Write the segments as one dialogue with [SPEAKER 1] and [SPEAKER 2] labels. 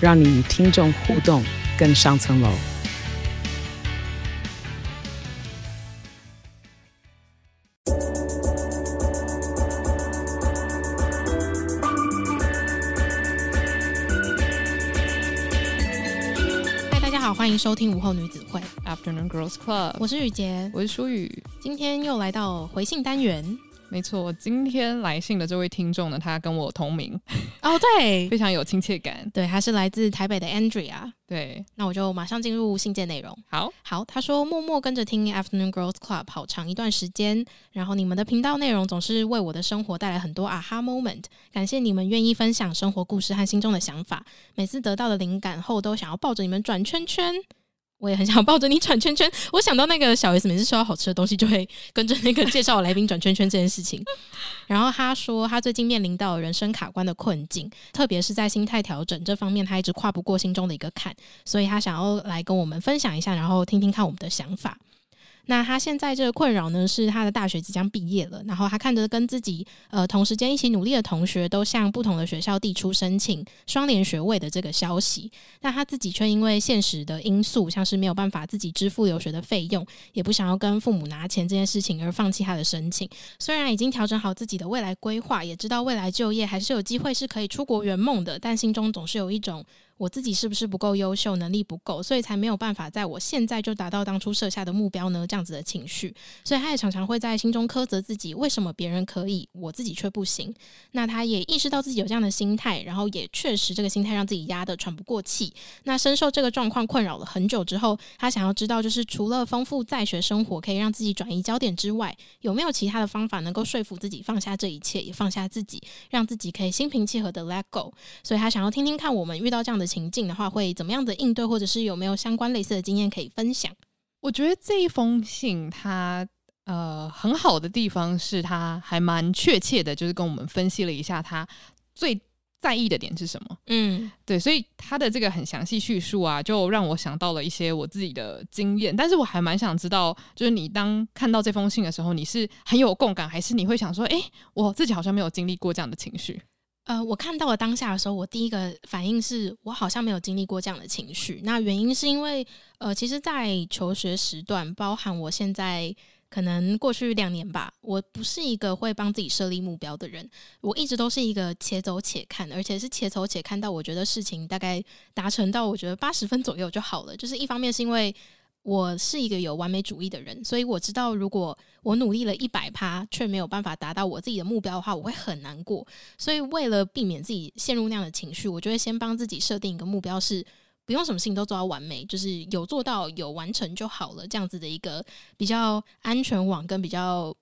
[SPEAKER 1] 让你与听众互动更上层楼。
[SPEAKER 2] 嗨，大家好，欢迎收听午后女子会
[SPEAKER 3] Afternoon Girls Club，
[SPEAKER 2] 我是雨洁，
[SPEAKER 3] 我是舒雨，
[SPEAKER 2] 今天又来到回信单元。
[SPEAKER 3] 没错，今天来信的这位听众呢，他跟我同名
[SPEAKER 2] 哦，对，
[SPEAKER 3] 非常有亲切感。
[SPEAKER 2] 对，他是来自台北的 Andrea。
[SPEAKER 3] 对，
[SPEAKER 2] 那我就马上进入信件内容。
[SPEAKER 3] 好
[SPEAKER 2] 好，他说默默跟着听 Afternoon Girls Club 好长一段时间，然后你们的频道内容总是为我的生活带来很多 aha moment。感谢你们愿意分享生活故事和心中的想法，每次得到的灵感后都想要抱着你们转圈圈。我也很想抱着你转圈圈。我想到那个小 S 每次吃到好吃的东西，就会跟着那个介绍来宾转圈圈这件事情。然后他说，他最近面临到人生卡关的困境，特别是在心态调整这方面，他一直跨不过心中的一个坎，所以他想要来跟我们分享一下，然后听听看我们的想法。那他现在这个困扰呢，是他的大学即将毕业了，然后他看着跟自己呃同时间一起努力的同学都向不同的学校递出申请双联学位的这个消息，但他自己却因为现实的因素，像是没有办法自己支付留学的费用，也不想要跟父母拿钱这件事情而放弃他的申请。虽然已经调整好自己的未来规划，也知道未来就业还是有机会是可以出国圆梦的，但心中总是有一种。我自己是不是不够优秀，能力不够，所以才没有办法在我现在就达到当初设下的目标呢？这样子的情绪，所以他也常常会在心中苛责自己，为什么别人可以，我自己却不行？那他也意识到自己有这样的心态，然后也确实这个心态让自己压得喘不过气。那深受这个状况困扰了很久之后，他想要知道，就是除了丰富在学生活可以让自己转移焦点之外，有没有其他的方法能够说服自己放下这一切，也放下自己，让自己可以心平气和的 let go？所以他想要听听看，我们遇到这样的情境的话，会怎么样的应对，或者是有没有相关类似的经验可以分享？
[SPEAKER 3] 我觉得这一封信它呃很好的地方是，它还蛮确切的，就是跟我们分析了一下他最在意的点是什么。嗯，对，所以他的这个很详细叙述啊，就让我想到了一些我自己的经验。但是我还蛮想知道，就是你当看到这封信的时候，你是很有共感，还是你会想说，哎，我自己好像没有经历过这样的情绪？
[SPEAKER 2] 呃，我看到了当下的时候，我第一个反应是我好像没有经历过这样的情绪。那原因是因为，呃，其实，在求学时段，包含我现在可能过去两年吧，我不是一个会帮自己设立目标的人。我一直都是一个且走且看，而且是且走且看到我觉得事情大概达成到我觉得八十分左右就好了。就是一方面是因为。我是一个有完美主义的人，所以我知道，如果我努力了一百趴，却没有办法达到我自己的目标的话，我会很难过。所以，为了避免自己陷入那样的情绪，我就会先帮自己设定一个目标，是不用什么事情都做到完美，就是有做到、有完成就好了，这样子的一个比较安全网跟比较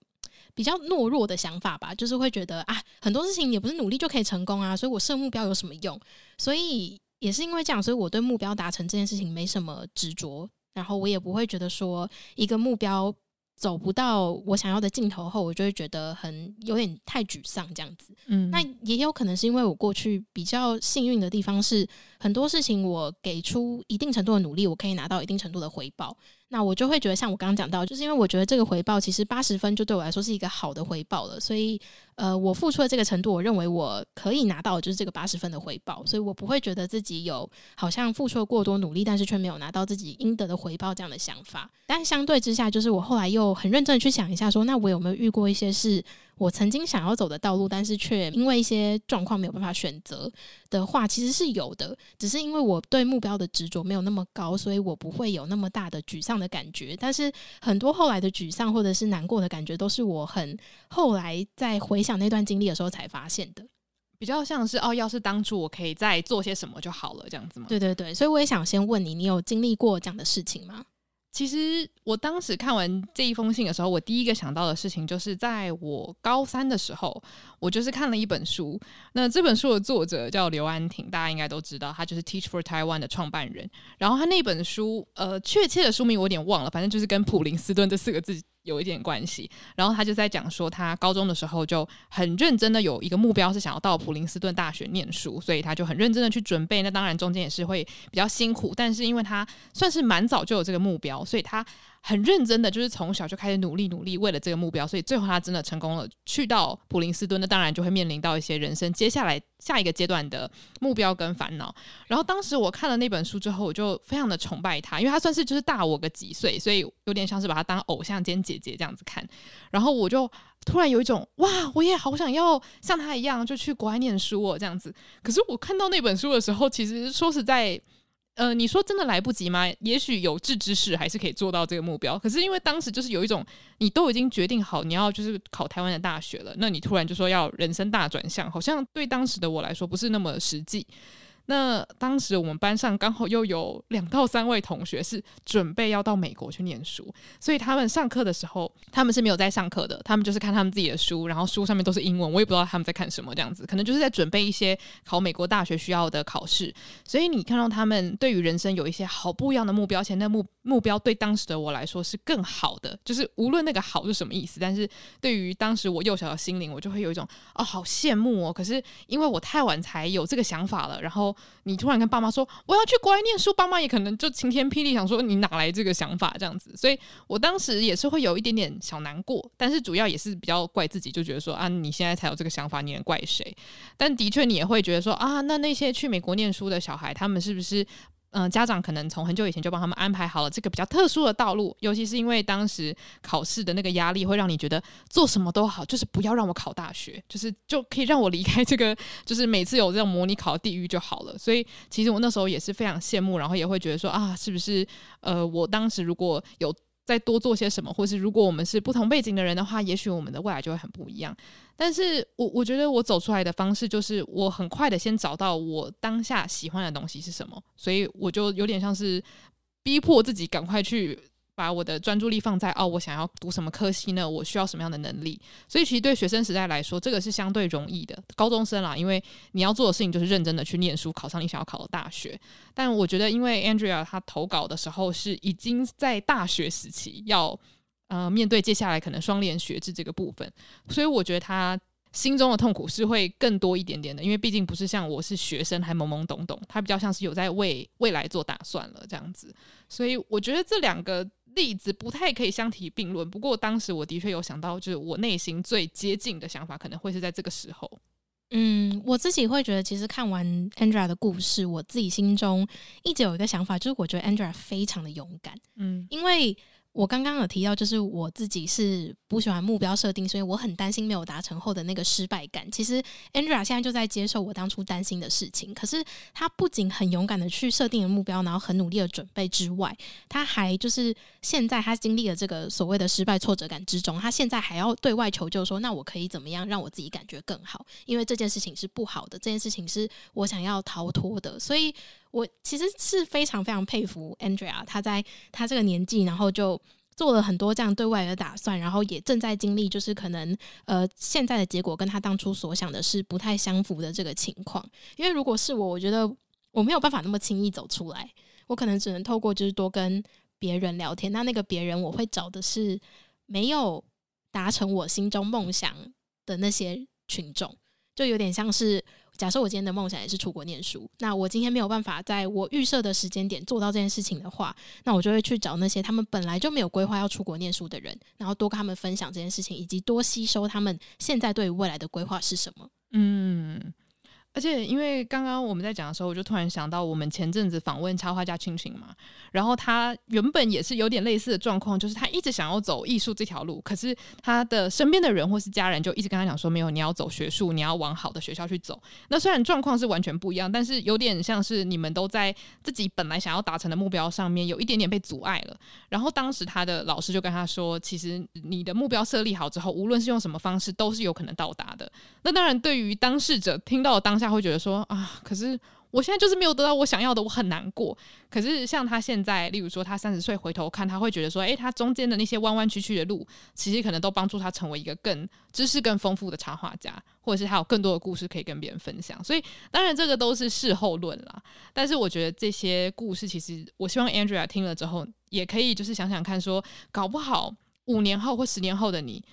[SPEAKER 2] 比较懦弱的想法吧。就是会觉得啊，很多事情也不是努力就可以成功啊，所以我设目标有什么用？所以也是因为这样，所以我对目标达成这件事情没什么执着。然后我也不会觉得说一个目标走不到我想要的尽头后，我就会觉得很有点太沮丧这样子。嗯，那也有可能是因为我过去比较幸运的地方是很多事情我给出一定程度的努力，我可以拿到一定程度的回报。那我就会觉得，像我刚刚讲到，就是因为我觉得这个回报其实八十分就对我来说是一个好的回报了，所以呃，我付出的这个程度，我认为我可以拿到就是这个八十分的回报，所以我不会觉得自己有好像付出了过多努力，但是却没有拿到自己应得的回报这样的想法。但相对之下，就是我后来又很认真的去想一下说，说那我有没有遇过一些事？我曾经想要走的道路，但是却因为一些状况没有办法选择的话，其实是有的。只是因为我对目标的执着没有那么高，所以我不会有那么大的沮丧的感觉。但是很多后来的沮丧或者是难过的感觉，都是我很后来在回想那段经历的时候才发现的。
[SPEAKER 3] 比较像是哦，要是当初我可以再做些什么就好了，这样子吗？
[SPEAKER 2] 对对对，所以我也想先问你，你有经历过这样的事情吗？
[SPEAKER 3] 其实我当时看完这一封信的时候，我第一个想到的事情就是，在我高三的时候，我就是看了一本书。那这本书的作者叫刘安婷，大家应该都知道，他就是 Teach for Taiwan 的创办人。然后他那本书，呃，确切的书名我有点忘了，反正就是跟普林斯顿这四个字有一点关系。然后他就在讲说，他高中的时候就很认真的有一个目标是想要到普林斯顿大学念书，所以他就很认真的去准备。那当然中间也是会比较辛苦，但是因为他算是蛮早就有这个目标。所以他很认真的，就是从小就开始努力努力，为了这个目标，所以最后他真的成功了，去到普林斯顿。那当然就会面临到一些人生接下来下一个阶段的目标跟烦恼。然后当时我看了那本书之后，我就非常的崇拜他，因为他算是就是大我个几岁，所以有点像是把他当偶像兼姐姐这样子看。然后我就突然有一种哇，我也好想要像他一样，就去国外念书哦这样子。可是我看到那本书的时候，其实说实在。呃，你说真的来不及吗？也许有志之士还是可以做到这个目标。可是因为当时就是有一种，你都已经决定好你要就是考台湾的大学了，那你突然就说要人生大转向，好像对当时的我来说不是那么实际。那当时我们班上刚好又有两到三位同学是准备要到美国去念书，所以他们上课的时候，他们是没有在上课的，他们就是看他们自己的书，然后书上面都是英文，我也不知道他们在看什么，这样子可能就是在准备一些考美国大学需要的考试。所以你看到他们对于人生有一些好不一样的目标，而且那目目标对当时的我来说是更好的，就是无论那个好是什么意思，但是对于当时我幼小的心灵，我就会有一种哦，好羡慕哦。可是因为我太晚才有这个想法了，然后。你突然跟爸妈说我要去国外念书，爸妈也可能就晴天霹雳，想说你哪来这个想法这样子，所以我当时也是会有一点点小难过，但是主要也是比较怪自己，就觉得说啊，你现在才有这个想法，你能怪谁？但的确你也会觉得说啊，那那些去美国念书的小孩，他们是不是？嗯、家长可能从很久以前就帮他们安排好了这个比较特殊的道路，尤其是因为当时考试的那个压力，会让你觉得做什么都好，就是不要让我考大学，就是就可以让我离开这个，就是每次有这种模拟考的地狱就好了。所以其实我那时候也是非常羡慕，然后也会觉得说啊，是不是呃，我当时如果有。再多做些什么，或是如果我们是不同背景的人的话，也许我们的未来就会很不一样。但是我我觉得我走出来的方式就是我很快的先找到我当下喜欢的东西是什么，所以我就有点像是逼迫自己赶快去。把我的专注力放在哦，我想要读什么科系呢？我需要什么样的能力？所以其实对学生时代来说，这个是相对容易的。高中生啦，因为你要做的事情就是认真的去念书，考上你想要考的大学。但我觉得，因为 Andrea 她投稿的时候是已经在大学时期要呃面对接下来可能双联学制这个部分，所以我觉得她。心中的痛苦是会更多一点点的，因为毕竟不是像我是学生还懵懵懂懂，他比较像是有在为未来做打算了这样子，所以我觉得这两个例子不太可以相提并论。不过当时我的确有想到，就是我内心最接近的想法可能会是在这个时候。
[SPEAKER 2] 嗯，我自己会觉得，其实看完 Andrea 的故事，我自己心中一直有一个想法，就是我觉得 Andrea 非常的勇敢。嗯，因为。我刚刚有提到，就是我自己是不喜欢目标设定，所以我很担心没有达成后的那个失败感。其实 Andrea 现在就在接受我当初担心的事情。可是他不仅很勇敢的去设定了目标，然后很努力的准备之外，他还就是现在他经历了这个所谓的失败挫折感之中，他现在还要对外求救，说那我可以怎么样让我自己感觉更好？因为这件事情是不好的，这件事情是我想要逃脱的，所以。我其实是非常非常佩服 Andrea，她在她这个年纪，然后就做了很多这样对外的打算，然后也正在经历，就是可能呃现在的结果跟她当初所想的是不太相符的这个情况。因为如果是我，我觉得我没有办法那么轻易走出来，我可能只能透过就是多跟别人聊天。那那个别人，我会找的是没有达成我心中梦想的那些群众，就有点像是。假设我今天的梦想也是出国念书，那我今天没有办法在我预设的时间点做到这件事情的话，那我就会去找那些他们本来就没有规划要出国念书的人，然后多跟他们分享这件事情，以及多吸收他们现在对于未来的规划是什么。嗯。
[SPEAKER 3] 而且，因为刚刚我们在讲的时候，我就突然想到，我们前阵子访问插画家青青嘛，然后他原本也是有点类似的状况，就是他一直想要走艺术这条路，可是他的身边的人或是家人就一直跟他讲说，没有，你要走学术，你要往好的学校去走。那虽然状况是完全不一样，但是有点像是你们都在自己本来想要达成的目标上面有一点点被阻碍了。然后当时他的老师就跟他说，其实你的目标设立好之后，无论是用什么方式，都是有可能到达的。那当然，对于当事者听到当下。他会觉得说啊，可是我现在就是没有得到我想要的，我很难过。可是像他现在，例如说他三十岁回头看，他会觉得说，诶，他中间的那些弯弯曲曲的路，其实可能都帮助他成为一个更知识更丰富的插画家，或者是他有更多的故事可以跟别人分享。所以当然这个都是事后论啦。但是我觉得这些故事，其实我希望 Andrea 听了之后，也可以就是想想看，说搞不好五年后或十年后的你，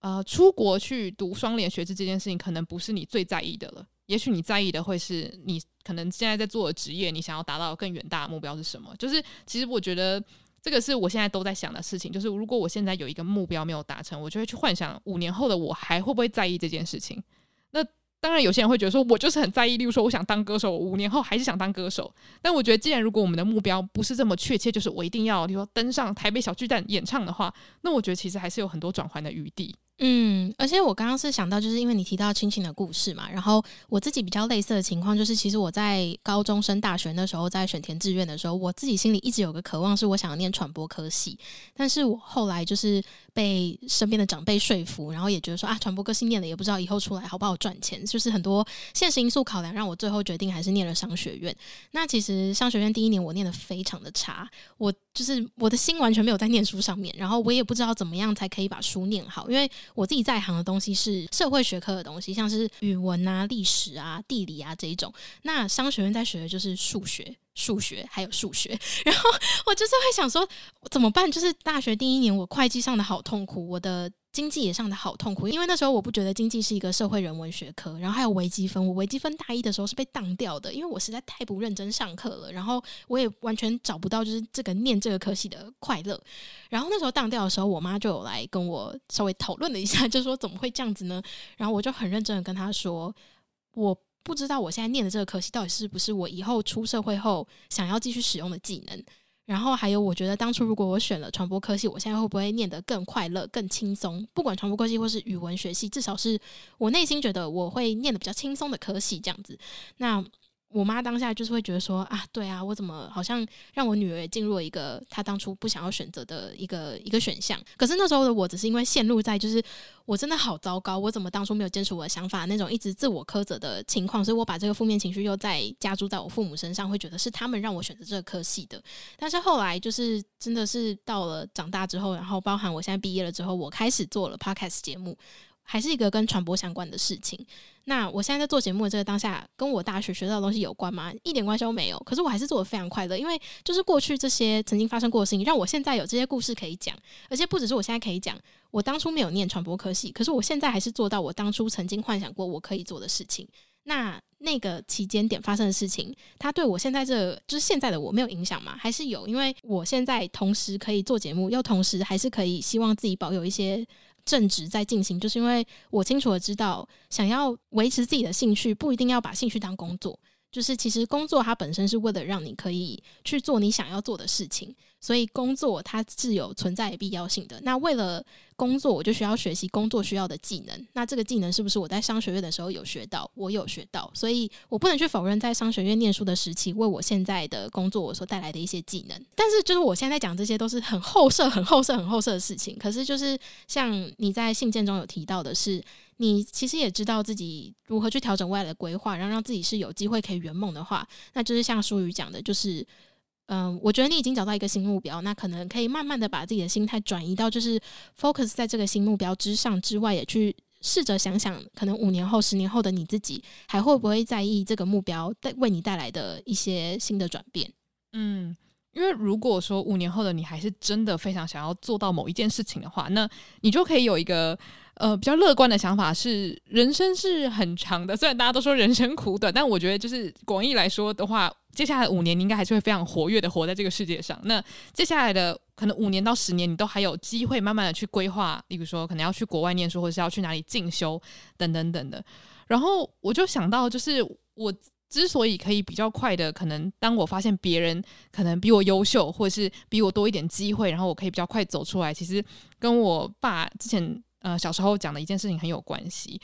[SPEAKER 3] 呃，出国去读双联学制这件事情，可能不是你最在意的了。也许你在意的会是你可能现在在做的职业，你想要达到更远大的目标是什么？就是其实我觉得这个是我现在都在想的事情。就是如果我现在有一个目标没有达成，我就会去幻想五年后的我还会不会在意这件事情。那当然，有些人会觉得说我就是很在意，例如说我想当歌手，五年后还是想当歌手。但我觉得，既然如果我们的目标不是这么确切，就是我一定要，比如说登上台北小巨蛋演唱的话，那我觉得其实还是有很多转换的余地。
[SPEAKER 2] 嗯，而且我刚刚是想到，就是因为你提到亲情的故事嘛，然后我自己比较类似的情况，就是其实我在高中升大学那时候，在选填志愿的时候，我自己心里一直有个渴望，是我想要念传播科系，但是我后来就是被身边的长辈说服，然后也觉得说啊，传播科系念了也不知道以后出来好不好赚钱，就是很多现实因素考量，让我最后决定还是念了商学院。那其实商学院第一年我念得非常的差，我就是我的心完全没有在念书上面，然后我也不知道怎么样才可以把书念好，因为。我自己在行的东西是社会学科的东西，像是语文啊、历史啊、地理啊这一种。那商学院在学的就是数学、数学还有数学。然后我就是会想说，怎么办？就是大学第一年，我会计上的好痛苦，我的。经济也上的好痛苦，因为那时候我不觉得经济是一个社会人文学科，然后还有微积分，我微积分大一的时候是被当掉的，因为我实在太不认真上课了，然后我也完全找不到就是这个念这个科系的快乐。然后那时候当掉的时候，我妈就有来跟我稍微讨论了一下，就说怎么会这样子呢？然后我就很认真的跟她说，我不知道我现在念的这个科系到底是不是我以后出社会后想要继续使用的技能。然后还有，我觉得当初如果我选了传播科系，我现在会不会念得更快乐、更轻松？不管传播科系或是语文学系，至少是我内心觉得我会念得比较轻松的科系，这样子。那。我妈当下就是会觉得说啊，对啊，我怎么好像让我女儿也进入了一个她当初不想要选择的一个一个选项？可是那时候的我只是因为陷入在就是我真的好糟糕，我怎么当初没有坚持我的想法那种一直自我苛责的情况，所以我把这个负面情绪又再加注在我父母身上，会觉得是他们让我选择这个科系的。但是后来就是真的是到了长大之后，然后包含我现在毕业了之后，我开始做了 Podcast 节目。还是一个跟传播相关的事情。那我现在在做节目的这个当下，跟我大学学到的东西有关吗？一点关系都没有。可是我还是做得非常快乐，因为就是过去这些曾经发生过的事情，让我现在有这些故事可以讲。而且不只是我现在可以讲，我当初没有念传播科系，可是我现在还是做到我当初曾经幻想过我可以做的事情。那那个期间点发生的事情，它对我现在这、就是现在的我没有影响吗？还是有？因为我现在同时可以做节目，又同时还是可以希望自己保有一些。正直在进行，就是因为我清楚的知道，想要维持自己的兴趣，不一定要把兴趣当工作。就是其实工作它本身是为了让你可以去做你想要做的事情，所以工作它是有存在的必要性的。那为了工作，我就需要学习工作需要的技能。那这个技能是不是我在商学院的时候有学到？我有学到，所以我不能去否认在商学院念书的时期为我现在的工作我所带来的一些技能。但是就是我现在讲这些都是很后设、很后设、很后设的事情。可是就是像你在信件中有提到的是。你其实也知道自己如何去调整未来的规划，然后让自己是有机会可以圆梦的话，那就是像书宇讲的，就是，嗯、我觉得你已经找到一个新目标，那可能可以慢慢的把自己的心态转移到就是 focus 在这个新目标之上之外，也去试着想想，可能五年后、十年后的你自己还会不会在意这个目标带为你带来的一些新的转变？
[SPEAKER 3] 嗯，因为如果说五年后的你还是真的非常想要做到某一件事情的话，那你就可以有一个。呃，比较乐观的想法是，人生是很长的。虽然大家都说人生苦短，但我觉得就是广义来说的话，接下来五年你应该还是会非常活跃的活在这个世界上。那接下来的可能五年到十年，你都还有机会慢慢的去规划，例如说可能要去国外念书，或者是要去哪里进修等等等的。然后我就想到，就是我之所以可以比较快的，可能当我发现别人可能比我优秀，或者是比我多一点机会，然后我可以比较快走出来，其实跟我爸之前。呃，小时候讲的一件事情很有关系。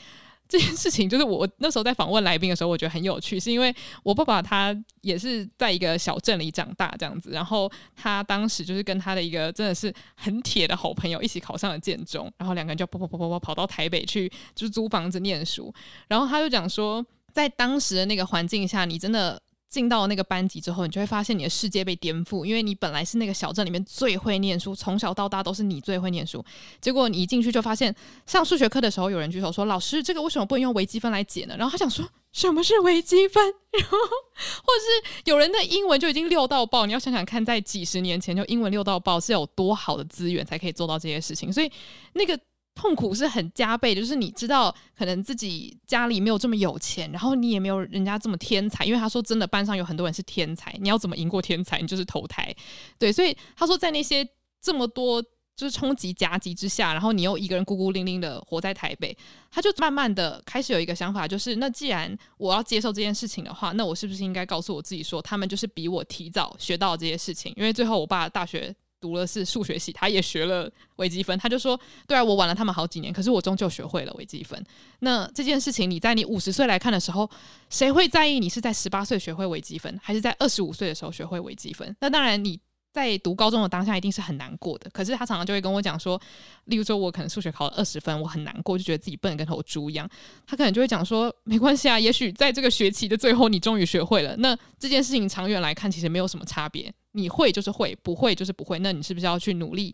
[SPEAKER 3] 这件事情就是我那时候在访问来宾的时候，我觉得很有趣，是因为我爸爸他也是在一个小镇里长大这样子，然后他当时就是跟他的一个真的是很铁的好朋友一起考上了建中，然后两个人就跑跑跑跑跑跑到台北去，就是租房子念书。然后他就讲说，在当时的那个环境下，你真的进到那个班级之后，你就会发现你的世界被颠覆，因为你本来是那个小镇里面最会念书，从小到大都是你最会念书。结果你一进去就发现，上数学课的时候，有人举手说：“老师，这个为什么不能用微积分来解呢？”然后他想说：“什么是微积分？”然后或是有人的英文就已经溜到爆，你要想想看，在几十年前就英文溜到爆是有多好的资源才可以做到这些事情，所以那个。痛苦是很加倍，就是你知道，可能自己家里没有这么有钱，然后你也没有人家这么天才，因为他说真的，班上有很多人是天才，你要怎么赢过天才？你就是投胎，对，所以他说在那些这么多就是冲击夹击之下，然后你又一个人孤孤零零的活在台北，他就慢慢的开始有一个想法，就是那既然我要接受这件事情的话，那我是不是应该告诉我自己说，他们就是比我提早学到这些事情？因为最后我爸大学。读了是数学系，他也学了微积分。他就说：“对啊，我晚了他们好几年，可是我终究学会了微积分。那这件事情，你在你五十岁来看的时候，谁会在意你是在十八岁学会微积分，还是在二十五岁的时候学会微积分？那当然，你在读高中的当下一定是很难过的。可是他常常就会跟我讲说，例如说我可能数学考了二十分，我很难过，就觉得自己笨的跟头猪一样。他可能就会讲说，没关系啊，也许在这个学期的最后，你终于学会了。那这件事情长远来看，其实没有什么差别。”你会就是会，不会就是不会。那你是不是要去努力，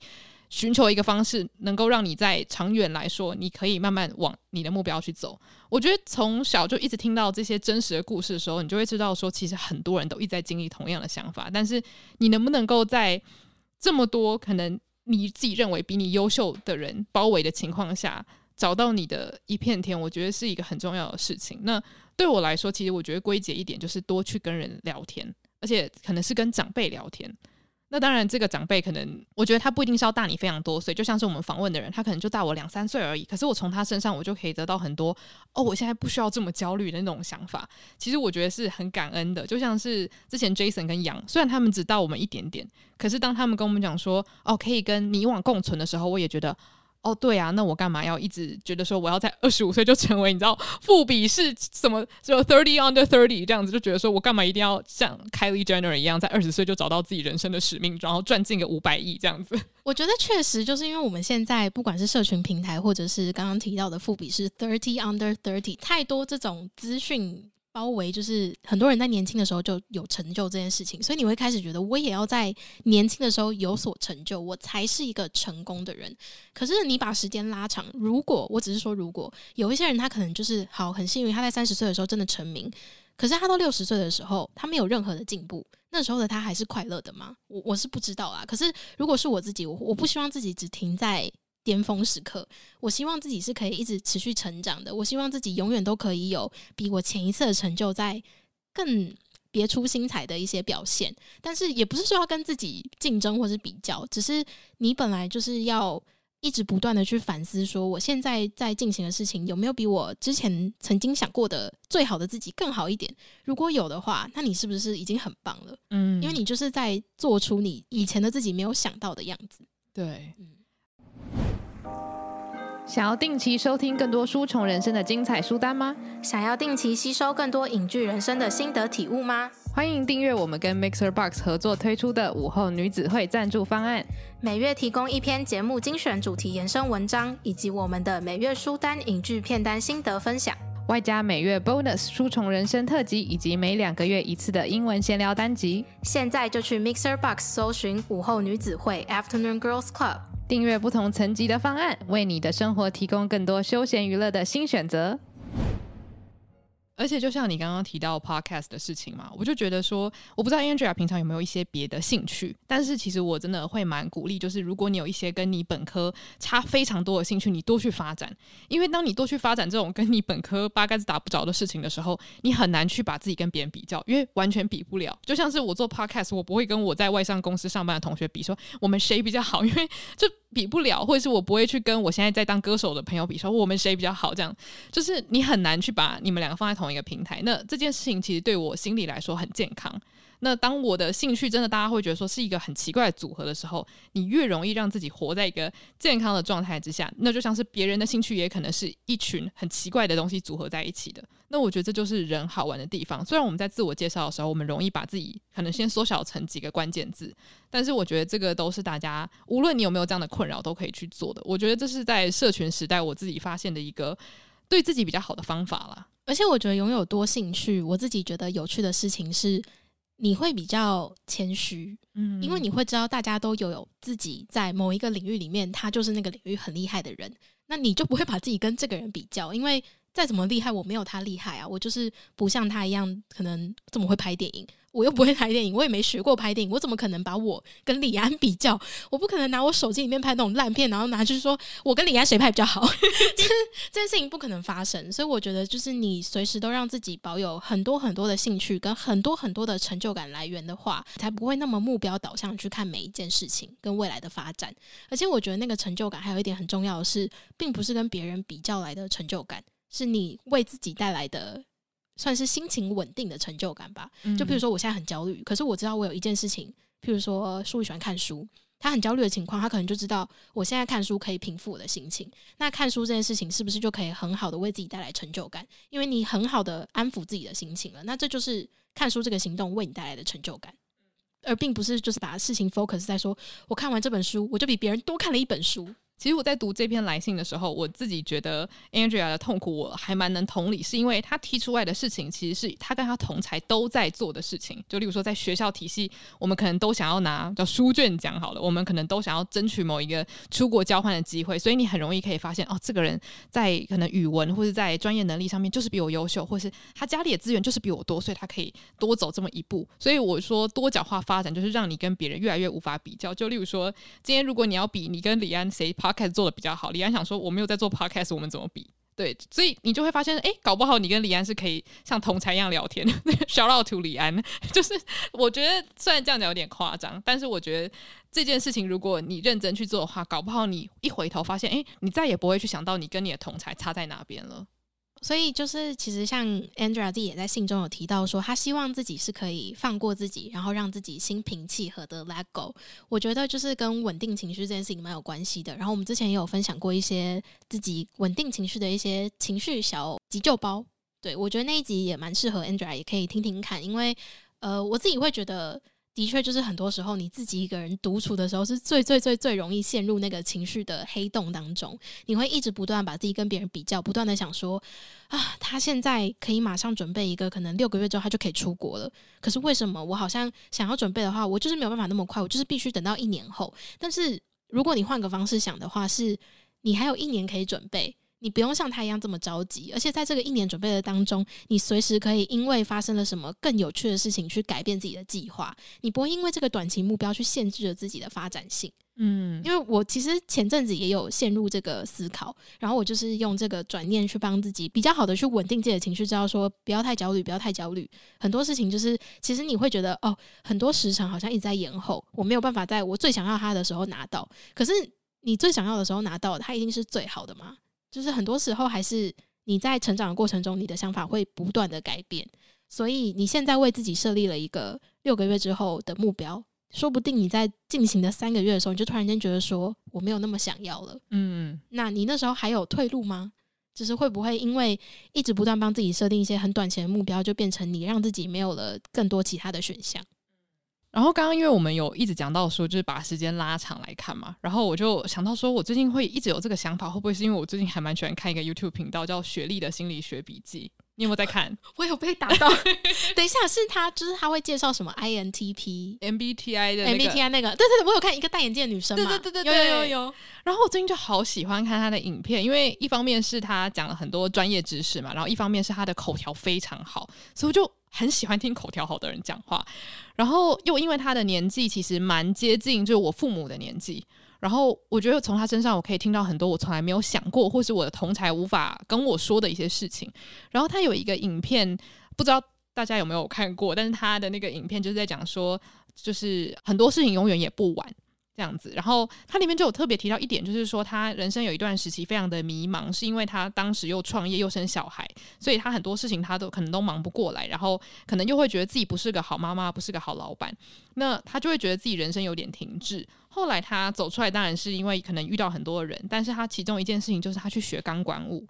[SPEAKER 3] 寻求一个方式，能够让你在长远来说，你可以慢慢往你的目标去走？我觉得从小就一直听到这些真实的故事的时候，你就会知道说，其实很多人都一直在经历同样的想法。但是你能不能够在这么多可能你自己认为比你优秀的人包围的情况下，找到你的一片天？我觉得是一个很重要的事情。那对我来说，其实我觉得归结一点就是多去跟人聊天。而且可能是跟长辈聊天，那当然这个长辈可能，我觉得他不一定是要大你非常多岁，就像是我们访问的人，他可能就大我两三岁而已。可是我从他身上，我就可以得到很多哦，我现在不需要这么焦虑的那种想法。其实我觉得是很感恩的，就像是之前 Jason 跟杨，虽然他们只大我们一点点，可是当他们跟我们讲说哦，可以跟你往共存的时候，我也觉得。哦，对啊，那我干嘛要一直觉得说我要在二十五岁就成为你知道富比士什么就 thirty under thirty 这样子，就觉得说我干嘛一定要像 Kylie Jenner 一样在二十岁就找到自己人生的使命，然后赚进个五百亿这样子？
[SPEAKER 2] 我觉得确实就是因为我们现在不管是社群平台，或者是刚刚提到的富比士 thirty under thirty，太多这种资讯。包围就是很多人在年轻的时候就有成就这件事情，所以你会开始觉得我也要在年轻的时候有所成就，我才是一个成功的人。可是你把时间拉长，如果我只是说，如果有一些人他可能就是好很幸运，他在三十岁的时候真的成名，可是他到六十岁的时候他没有任何的进步，那时候的他还是快乐的吗？我我是不知道啊。可是如果是我自己，我我不希望自己只停在。巅峰时刻，我希望自己是可以一直持续成长的。我希望自己永远都可以有比我前一次的成就在更别出心裁的一些表现。但是也不是说要跟自己竞争或是比较，只是你本来就是要一直不断的去反思，说我现在在进行的事情有没有比我之前曾经想过的最好的自己更好一点？如果有的话，那你是不是已经很棒了？嗯，因为你就是在做出你以前的自己没有想到的样子。
[SPEAKER 3] 对，嗯。想要定期收听更多书虫人生的精彩书单吗？
[SPEAKER 2] 想要定期吸收更多影剧人生的心得体悟吗？
[SPEAKER 3] 欢迎订阅我们跟 Mixer Box 合作推出的午后女子会赞助方案，
[SPEAKER 2] 每月提供一篇节目精选主题延伸文章，以及我们的每月书单影剧片单心得分享，
[SPEAKER 3] 外加每月 Bonus 书虫人生特辑，以及每两个月一次的英文闲聊单集。
[SPEAKER 2] 现在就去 Mixer Box 搜寻午后女子会 Afternoon Girls Club。
[SPEAKER 3] 订阅不同层级的方案，为你的生活提供更多休闲娱乐的新选择。而且就像你刚刚提到 podcast 的事情嘛，我就觉得说，我不知道 Andrea 平常有没有一些别的兴趣，但是其实我真的会蛮鼓励，就是如果你有一些跟你本科差非常多的兴趣，你多去发展，因为当你多去发展这种跟你本科八竿子打不着的事情的时候，你很难去把自己跟别人比较，因为完全比不了。就像是我做 podcast，我不会跟我在外商公司上班的同学比说我们谁比较好，因为就比不了，或者是我不会去跟我现在在当歌手的朋友比说我们谁比较好，这样就是你很难去把你们两个放在同一个平台。那这件事情其实对我心里来说很健康。那当我的兴趣真的大家会觉得说是一个很奇怪的组合的时候，你越容易让自己活在一个健康的状态之下，那就像是别人的兴趣也可能是一群很奇怪的东西组合在一起的。那我觉得这就是人好玩的地方。虽然我们在自我介绍的时候，我们容易把自己可能先缩小成几个关键字，但是我觉得这个都是大家无论你有没有这样的困扰都可以去做的。我觉得这是在社群时代我自己发现的一个对自己比较好的方法啦。
[SPEAKER 2] 而且我觉得拥有多兴趣，我自己觉得有趣的事情是，你会比较谦虚，嗯，因为你会知道大家都有有自己在某一个领域里面，他就是那个领域很厉害的人，那你就不会把自己跟这个人比较，因为再怎么厉害，我没有他厉害啊，我就是不像他一样，可能这么会拍电影。我又不会拍电影，我也没学过拍电影，我怎么可能把我跟李安比较？我不可能拿我手机里面拍那种烂片，然后拿去说我跟李安谁拍比较好，就是这件事情不可能发生。所以我觉得，就是你随时都让自己保有很多很多的兴趣跟很多很多的成就感来源的话，才不会那么目标导向去看每一件事情跟未来的发展。而且我觉得那个成就感还有一点很重要的是，并不是跟别人比较来的成就感，是你为自己带来的。算是心情稳定的成就感吧。就比如说，我现在很焦虑，可是我知道我有一件事情，譬如说，书宇喜欢看书，他很焦虑的情况，他可能就知道我现在看书可以平复我的心情。那看书这件事情是不是就可以很好的为自己带来成就感？因为你很好的安抚自己的心情了，那这就是看书这个行动为你带来的成就感，而并不是就是把事情 focus 在说我看完这本书，我就比别人多看了一本书。
[SPEAKER 3] 其实我在读这篇来信的时候，我自己觉得 Andrea 的痛苦我还蛮能同理，是因为他提出来的事情其实是他跟他同才都在做的事情。就例如说，在学校体系，我们可能都想要拿叫书卷奖好了，我们可能都想要争取某一个出国交换的机会，所以你很容易可以发现，哦，这个人在可能语文或者在专业能力上面就是比我优秀，或是他家里的资源就是比我多，所以他可以多走这么一步。所以我说多角化发展就是让你跟别人越来越无法比较。就例如说，今天如果你要比你跟李安谁跑 Podcast 做的比较好，李安想说我没有在做 podcast，我们怎么比？对，所以你就会发现，哎，搞不好你跟李安是可以像同才一样聊天。Shout out to 李安，就是我觉得虽然这样讲有点夸张，但是我觉得这件事情如果你认真去做的话，搞不好你一回头发现，哎，你再也不会去想到你跟你的同才差在哪边了。
[SPEAKER 2] 所以就是，其实像 Andrea 自己也在信中有提到说，他希望自己是可以放过自己，然后让自己心平气和的 let go。我觉得就是跟稳定情绪这件事情蛮有关系的。然后我们之前也有分享过一些自己稳定情绪的一些情绪小急救包。对，我觉得那一集也蛮适合 Andrea，也可以听听看。因为呃，我自己会觉得。的确，就是很多时候你自己一个人独处的时候，是最最最最容易陷入那个情绪的黑洞当中。你会一直不断把自己跟别人比较，不断的想说啊，他现在可以马上准备一个，可能六个月之后他就可以出国了。可是为什么我好像想要准备的话，我就是没有办法那么快，我就是必须等到一年后。但是如果你换个方式想的话，是你还有一年可以准备。你不用像他一样这么着急，而且在这个一年准备的当中，你随时可以因为发生了什么更有趣的事情去改变自己的计划。你不会因为这个短期目标去限制了自己的发展性。嗯，因为我其实前阵子也有陷入这个思考，然后我就是用这个转念去帮自己比较好的去稳定自己的情绪，知道说不要太焦虑，不要太焦虑。很多事情就是，其实你会觉得哦，很多时程好像一直在延后，我没有办法在我最想要它的时候拿到。可是你最想要的时候拿到，它一定是最好的吗？就是很多时候，还是你在成长的过程中，你的想法会不断的改变。所以你现在为自己设立了一个六个月之后的目标，说不定你在进行的三个月的时候，你就突然间觉得说我没有那么想要了。嗯，那你那时候还有退路吗？就是会不会因为一直不断帮自己设定一些很短期的目标，就变成你让自己没有了更多其他的选项？
[SPEAKER 3] 然后刚刚因为我们有一直讲到说，就是把时间拉长来看嘛，然后我就想到说，我最近会一直有这个想法，会不会是因为我最近还蛮喜欢看一个 YouTube 频道叫雪莉的心理学笔记？你有没有在看？
[SPEAKER 2] 我有被打到。等一下，是他就是他会介绍什么 INTP、
[SPEAKER 3] MBTI 的、
[SPEAKER 2] 那个、MBTI 那个？对对对，我有看一个戴眼镜的女生嘛？
[SPEAKER 3] 对对对对对，有有有有。然后我最近就好喜欢看他的影片，因为一方面是他讲了很多专业知识嘛，然后一方面是他的口条非常好，所以我就。很喜欢听口条好的人讲话，然后又因为他的年纪其实蛮接近，就是我父母的年纪，然后我觉得从他身上我可以听到很多我从来没有想过，或是我的同侪无法跟我说的一些事情。然后他有一个影片，不知道大家有没有看过，但是他的那个影片就是在讲说，就是很多事情永远也不晚。这样子，然后他里面就有特别提到一点，就是说他人生有一段时期非常的迷茫，是因为他当时又创业又生小孩，所以他很多事情他都可能都忙不过来，然后可能又会觉得自己不是个好妈妈，不是个好老板，那他就会觉得自己人生有点停滞。后来他走出来，当然是因为可能遇到很多人，但是他其中一件事情就是他去学钢管舞。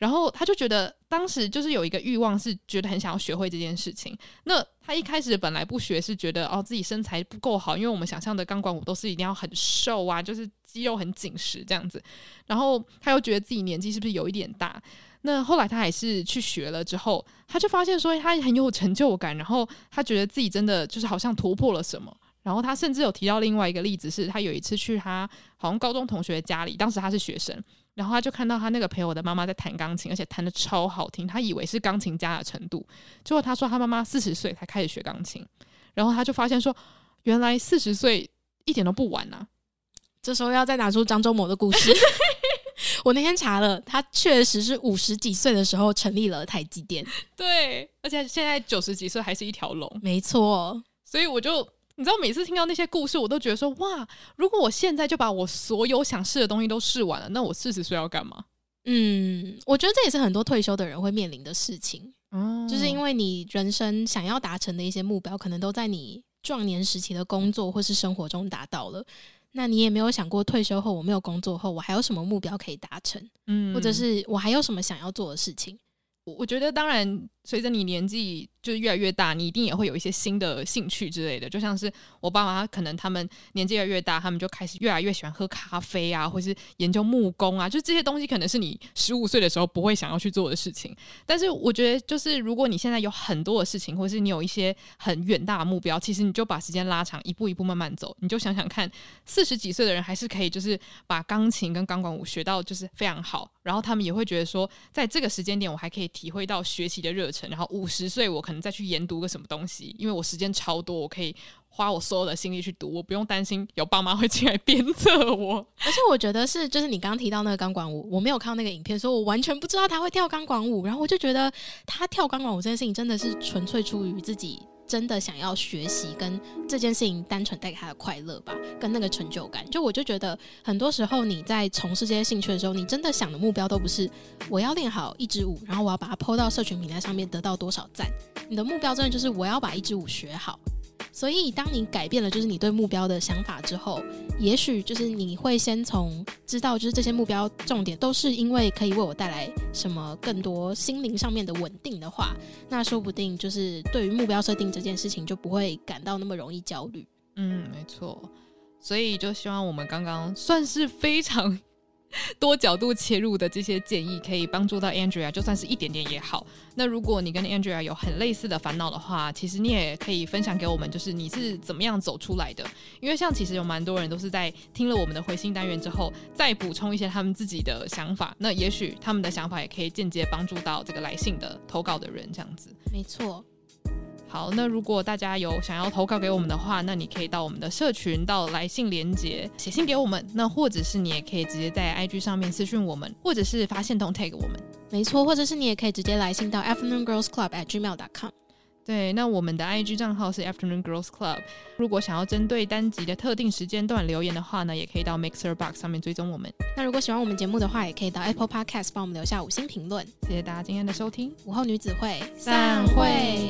[SPEAKER 3] 然后他就觉得，当时就是有一个欲望，是觉得很想要学会这件事情。那他一开始本来不学，是觉得哦自己身材不够好，因为我们想象的钢管舞都是一定要很瘦啊，就是肌肉很紧实这样子。然后他又觉得自己年纪是不是有一点大？那后来他还是去学了之后，他就发现说他很有成就感，然后他觉得自己真的就是好像突破了什么。然后他甚至有提到另外一个例子，是他有一次去他好像高中同学家里，当时他是学生，然后他就看到他那个陪我的妈妈在弹钢琴，而且弹得超好听，他以为是钢琴家的程度。结果他说他妈妈四十岁才开始学钢琴，然后他就发现说，原来四十岁一点都不晚啊。
[SPEAKER 2] 这时候要再拿出张忠谋的故事。我那天查了，他确实是五十几岁的时候成立了台积电。
[SPEAKER 3] 对，而且现在九十几岁还是一条龙。
[SPEAKER 2] 没错，
[SPEAKER 3] 所以我就你知道，每次听到那些故事，我都觉得说哇，如果我现在就把我所有想试的东西都试完了，那我四十岁要干嘛？
[SPEAKER 2] 嗯，我觉得这也是很多退休的人会面临的事情。哦，就是因为你人生想要达成的一些目标，可能都在你壮年时期的工作或是生活中达到了。那你也没有想过退休后，我没有工作后，我还有什么目标可以达成？嗯，或者是我还有什么想要做的事情？
[SPEAKER 3] 我我觉得，当然，随着你年纪。就是越来越大，你一定也会有一些新的兴趣之类的。就像是我爸妈，可能他们年纪越来越大，他们就开始越来越喜欢喝咖啡啊，或是研究木工啊。就这些东西，可能是你十五岁的时候不会想要去做的事情。但是我觉得，就是如果你现在有很多的事情，或是你有一些很远大的目标，其实你就把时间拉长，一步一步慢慢走。你就想想看，四十几岁的人还是可以，就是把钢琴跟钢管舞学到就是非常好。然后他们也会觉得说，在这个时间点，我还可以体会到学习的热然后五十岁，我可能再去研读个什么东西，因为我时间超多，我可以花我所有的心力去读，我不用担心有爸妈会进来鞭策我。
[SPEAKER 2] 而且我觉得是，就是你刚刚提到那个钢管舞，我没有看到那个影片，所以我完全不知道他会跳钢管舞。然后我就觉得他跳钢管舞这件事情真的是纯粹出于自己。真的想要学习，跟这件事情单纯带给他的快乐吧，跟那个成就感。就我就觉得，很多时候你在从事这些兴趣的时候，你真的想的目标都不是我要练好一支舞，然后我要把它抛到社群平台上面得到多少赞。你的目标真的就是我要把一支舞学好。所以，当你改变了就是你对目标的想法之后，也许就是你会先从知道，就是这些目标重点都是因为可以为我带来什么更多心灵上面的稳定的话，那说不定就是对于目标设定这件事情就不会感到那么容易焦虑。
[SPEAKER 3] 嗯，没错。所以就希望我们刚刚算是非常。多角度切入的这些建议可以帮助到 Andrea，就算是一点点也好。那如果你跟 Andrea 有很类似的烦恼的话，其实你也可以分享给我们，就是你是怎么样走出来的。因为像其实有蛮多人都是在听了我们的回信单元之后，再补充一些他们自己的想法。那也许他们的想法也可以间接帮助到这个来信的投稿的人，这样子。
[SPEAKER 2] 没错。
[SPEAKER 3] 好，那如果大家有想要投稿给我们的话，那你可以到我们的社群，到来信连接写信给我们。那或者是你也可以直接在 IG 上面私讯我们，或者是发现动 tag 我们。
[SPEAKER 2] 没错，或者是你也可以直接来信到 afternoon girls club at gmail dot com。
[SPEAKER 3] 对，那我们的 IG 账号是 afternoon girls club。如果想要针对单集的特定时间段留言的话呢，也可以到 Mixer Box 上面追踪我们。
[SPEAKER 2] 那如果喜欢我们节目的话，也可以到 Apple Podcast 帮我们留下五星评论。
[SPEAKER 3] 谢谢大家今天的收听，
[SPEAKER 2] 午后女子会散会。